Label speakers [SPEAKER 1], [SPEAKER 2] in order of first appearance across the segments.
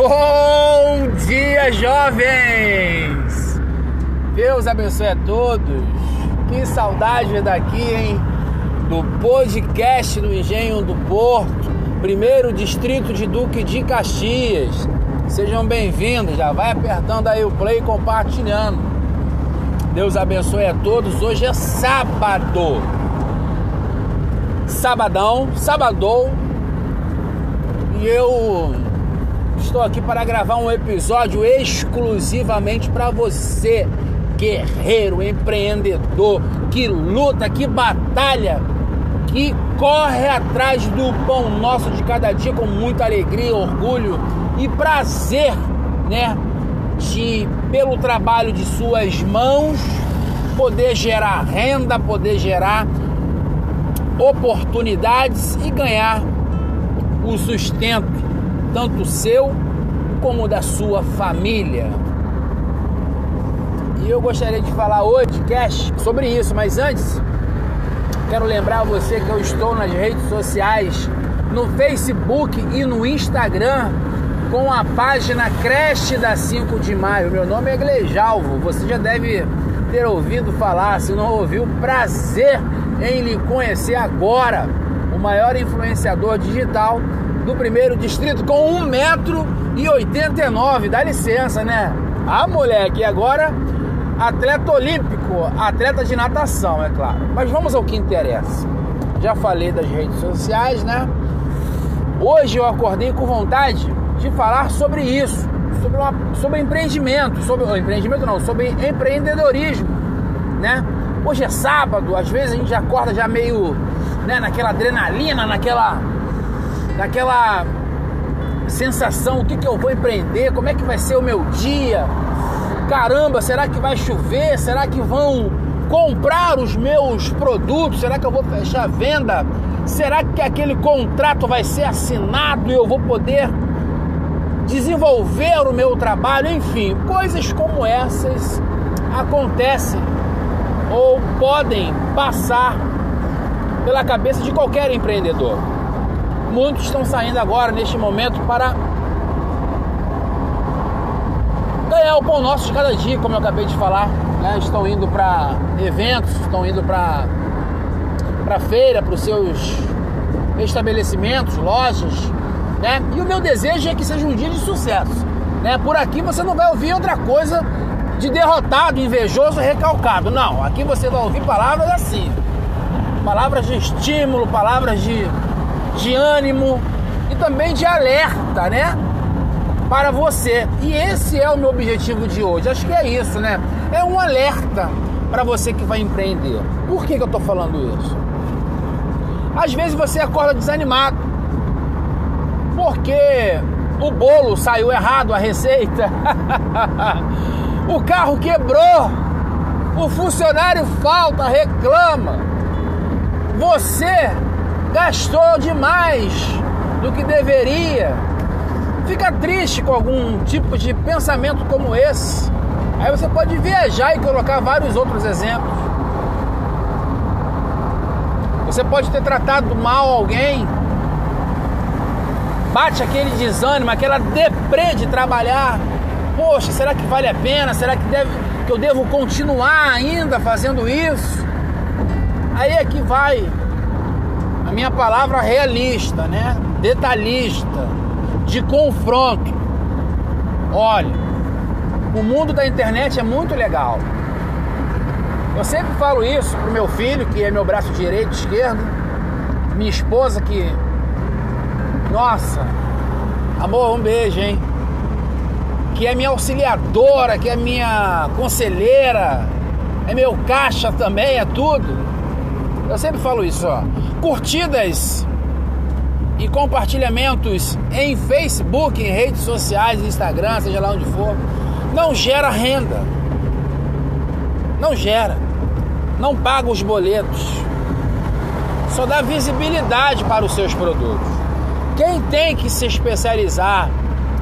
[SPEAKER 1] Bom dia, jovens! Deus abençoe a todos. Que saudade daqui, hein? Do podcast do Engenho do Porto, primeiro distrito de Duque de Caxias. Sejam bem-vindos, já vai apertando aí o play e compartilhando. Deus abençoe a todos. Hoje é sábado. Sabadão, sabadou. E eu estou aqui para gravar um episódio exclusivamente para você, guerreiro, empreendedor, que luta, que batalha, que corre atrás do pão nosso de cada dia com muita alegria, orgulho e prazer, né? De, pelo trabalho de suas mãos, poder gerar renda, poder gerar oportunidades e ganhar o sustento, tanto seu como da sua família. E eu gostaria de falar hoje, Cash, sobre isso, mas antes, quero lembrar você que eu estou nas redes sociais, no Facebook e no Instagram, com a página Creche da 5 de Maio. Meu nome é Glejalvo, você já deve ter ouvido falar, se não ouviu, prazer em lhe conhecer agora, o maior influenciador digital do primeiro distrito com 1,89m. Dá licença, né? Ah, moleque, agora atleta olímpico, atleta de natação, é claro. Mas vamos ao que interessa. Já falei das redes sociais, né? Hoje eu acordei com vontade de falar sobre isso, sobre, uma, sobre empreendimento, sobre empreendimento não, sobre empreendedorismo, né? Hoje é sábado, às vezes a gente acorda já meio, né, naquela adrenalina, naquela naquela sensação, o que, que eu vou empreender, como é que vai ser o meu dia. Caramba, será que vai chover? Será que vão comprar os meus produtos? Será que eu vou fechar a venda? Será que aquele contrato vai ser assinado e eu vou poder desenvolver o meu trabalho? Enfim, coisas como essas acontecem ou podem passar pela cabeça de qualquer empreendedor. Muitos estão saindo agora, neste momento, para ganhar o pão nosso de cada dia, como eu acabei de falar. Né? Estão indo para eventos, estão indo para para feira, para os seus estabelecimentos, lojas, né? E o meu desejo é que seja um dia de sucesso, né? Por aqui você não vai ouvir outra coisa de derrotado, invejoso, recalcado. Não, aqui você vai ouvir palavras assim, palavras de estímulo, palavras de de ânimo e também de alerta, né? Para você. E esse é o meu objetivo de hoje. Acho que é isso, né? É um alerta para você que vai empreender. Por que, que eu estou falando isso? Às vezes você acorda desanimado porque o bolo saiu errado, a receita, o carro quebrou, o funcionário falta, reclama. Você gastou demais do que deveria. Fica triste com algum tipo de pensamento como esse. Aí você pode viajar e colocar vários outros exemplos. Você pode ter tratado mal alguém. Bate aquele desânimo, aquela deprê de trabalhar. Poxa, será que vale a pena? Será que, deve, que eu devo continuar ainda fazendo isso? Aí é que vai a minha palavra realista, né? Detalhista, de confronto. Olha, o mundo da internet é muito legal. Eu sempre falo isso pro meu filho, que é meu braço direito, esquerdo, minha esposa que nossa, amor, um beijo, hein? Que é minha auxiliadora, que é minha conselheira, é meu caixa também, é tudo. Eu sempre falo isso, ó. Curtidas e compartilhamentos em Facebook, em redes sociais, Instagram, seja lá onde for, não gera renda. Não gera. Não paga os boletos. Só dá visibilidade para os seus produtos. Quem tem que se especializar,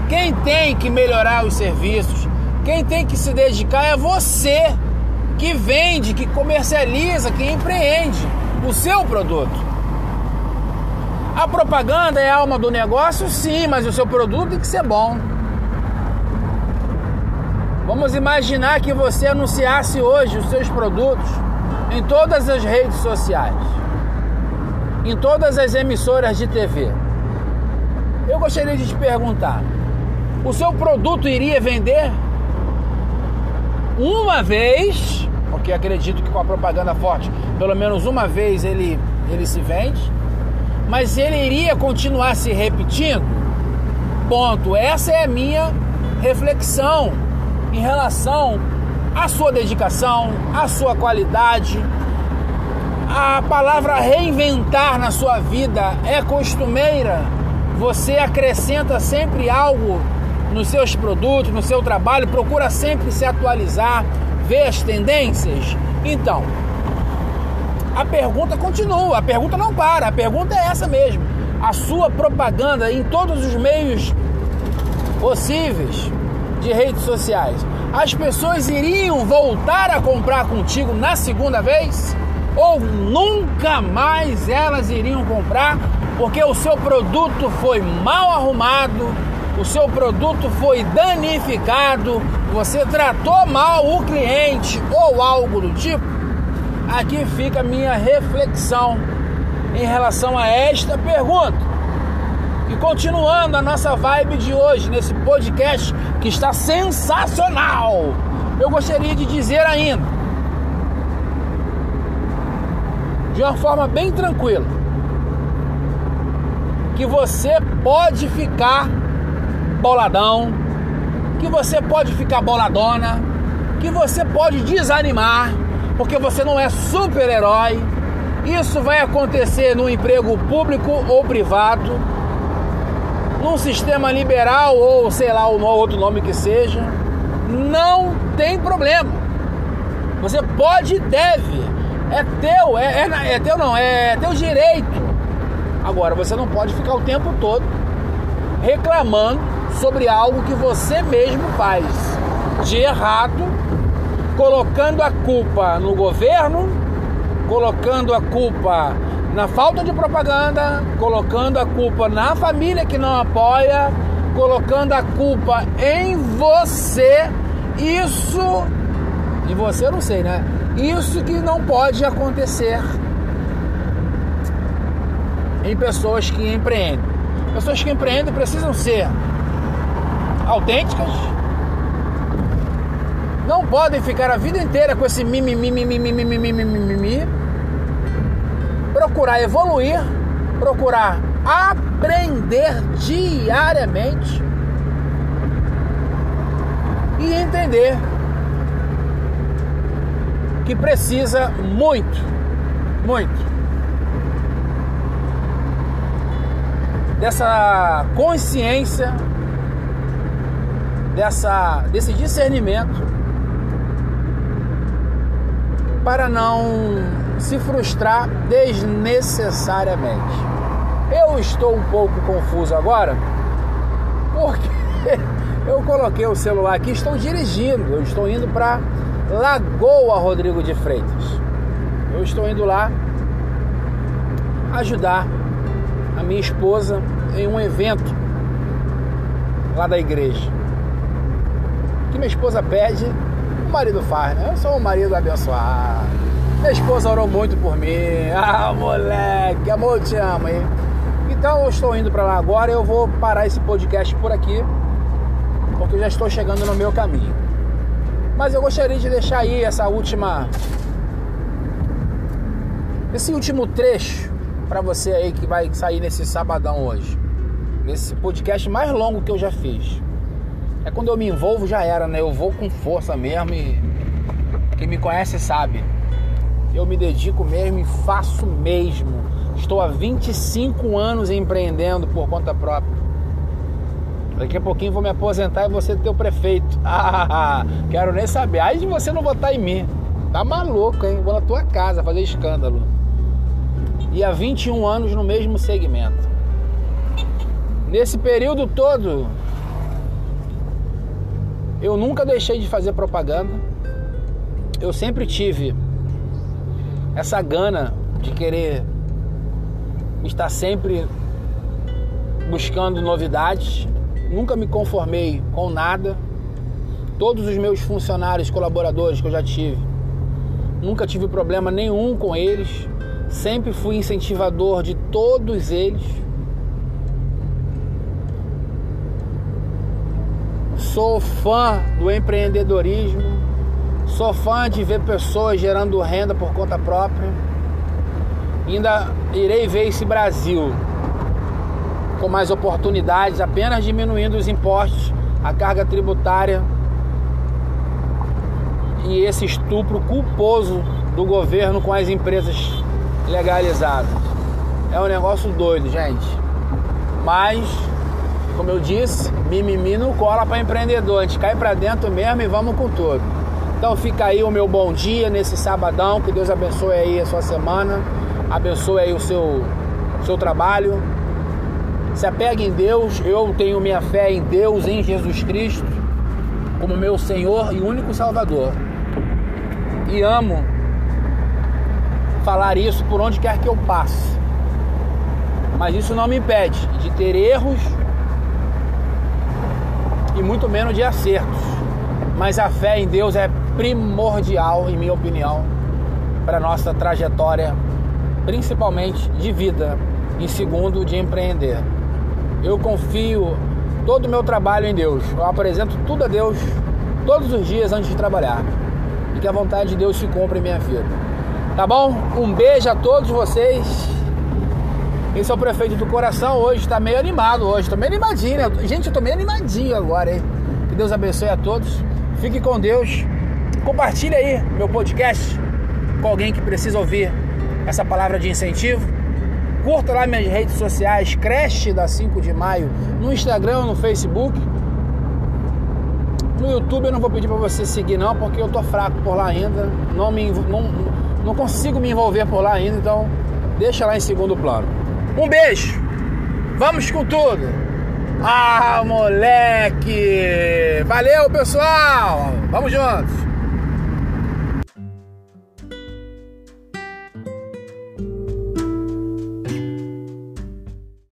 [SPEAKER 1] quem tem que melhorar os serviços, quem tem que se dedicar é você que vende, que comercializa, que empreende o seu produto. A propaganda é a alma do negócio, sim, mas o seu produto tem que ser bom. Vamos imaginar que você anunciasse hoje os seus produtos em todas as redes sociais, em todas as emissoras de TV. Eu gostaria de te perguntar: o seu produto iria vender uma vez? Porque acredito que com a propaganda forte, pelo menos uma vez ele, ele se vende, mas ele iria continuar se repetindo? Ponto. Essa é a minha reflexão em relação à sua dedicação, à sua qualidade. A palavra reinventar na sua vida é costumeira. Você acrescenta sempre algo nos seus produtos, no seu trabalho, procura sempre se atualizar, ver as tendências. Então, a pergunta continua, a pergunta não para, a pergunta é essa mesmo. A sua propaganda em todos os meios possíveis de redes sociais, as pessoas iriam voltar a comprar contigo na segunda vez? Ou nunca mais elas iriam comprar porque o seu produto foi mal arrumado, o seu produto foi danificado, você tratou mal o cliente ou algo do tipo? Aqui fica a minha reflexão em relação a esta pergunta. E continuando a nossa vibe de hoje, nesse podcast que está sensacional, eu gostaria de dizer ainda, de uma forma bem tranquila, que você pode ficar boladão, que você pode ficar boladona, que você pode desanimar, porque você não é super-herói. Isso vai acontecer no emprego público ou privado num sistema liberal ou sei lá o outro nome que seja, não tem problema. Você pode e deve. É teu, é, é, é teu não, é teu direito. Agora você não pode ficar o tempo todo reclamando sobre algo que você mesmo faz de errado, colocando a culpa no governo, colocando a culpa na falta de propaganda, colocando a culpa na família que não apoia, colocando a culpa em você. Isso, em você eu não sei, né? Isso que não pode acontecer em pessoas que empreendem. Pessoas que empreendem precisam ser autênticas. Não podem ficar a vida inteira com esse mimimi, mimimi, mimimi, mimimi, procurar evoluir, procurar aprender diariamente e entender que precisa muito, muito dessa consciência, dessa, desse discernimento para não se frustrar desnecessariamente. Eu estou um pouco confuso agora porque eu coloquei o celular aqui, estou dirigindo, eu estou indo para Lagoa Rodrigo de Freitas. Eu estou indo lá ajudar a minha esposa em um evento lá da igreja. O que minha esposa pede, o marido faz, né? Eu sou um marido abençoado. Minha esposa orou muito por mim. Ah, moleque, amor, eu te amo, hein? Então eu estou indo para lá agora. Eu vou parar esse podcast por aqui, porque eu já estou chegando no meu caminho. Mas eu gostaria de deixar aí essa última. Esse último trecho para você aí que vai sair nesse sabadão hoje. Nesse podcast mais longo que eu já fiz. É quando eu me envolvo já era, né? Eu vou com força mesmo e quem me conhece sabe eu me dedico mesmo e faço mesmo. Estou há 25 anos empreendendo por conta própria. Daqui a pouquinho vou me aposentar e você ter o prefeito. Ah, quero nem saber. Aí de você não votar em mim. Tá maluco, hein? Vou na tua casa fazer escândalo. E há 21 anos no mesmo segmento. Nesse período todo, eu nunca deixei de fazer propaganda. Eu sempre tive essa gana de querer estar sempre buscando novidades. Nunca me conformei com nada. todos os meus funcionários, colaboradores que eu já tive. Nunca tive problema nenhum com eles. Sempre fui incentivador de todos eles. Sou fã do empreendedorismo. Sou fã de ver pessoas gerando renda por conta própria. Ainda irei ver esse Brasil com mais oportunidades, apenas diminuindo os impostos, a carga tributária e esse estupro culposo do governo com as empresas legalizadas. É um negócio doido, gente. Mas, como eu disse, mimimi não cola para empreendedor. A gente cai para dentro mesmo e vamos com tudo. Então fica aí o meu bom dia nesse sabadão. Que Deus abençoe aí a sua semana. Abençoe aí o seu, seu trabalho. Se apegue em Deus. Eu tenho minha fé em Deus, em Jesus Cristo, como meu Senhor e único Salvador e amo falar isso por onde quer que eu passe. Mas isso não me impede de ter erros e muito menos de acertos. Mas a fé em Deus é primordial, em minha opinião, para nossa trajetória, principalmente de vida, e segundo, de empreender. Eu confio todo o meu trabalho em Deus. Eu apresento tudo a Deus todos os dias antes de trabalhar e que a vontade de Deus se cumpra em minha vida. Tá bom? Um beijo a todos vocês. Esse é o prefeito do coração hoje, está meio animado hoje, tô meio animadinho, né? Gente, eu tô meio animadinho agora, hein? Que Deus abençoe a todos. Fique com Deus. Compartilhe aí meu podcast com alguém que precisa ouvir essa palavra de incentivo. Curta lá minhas redes sociais, Creche da 5 de maio, no Instagram, no Facebook no YouTube eu não vou pedir para você seguir não, porque eu tô fraco por lá ainda. Não, me, não, não consigo me envolver por lá ainda, então deixa lá em segundo plano. Um beijo! Vamos com tudo! Ah, moleque! Valeu, pessoal! Vamos juntos!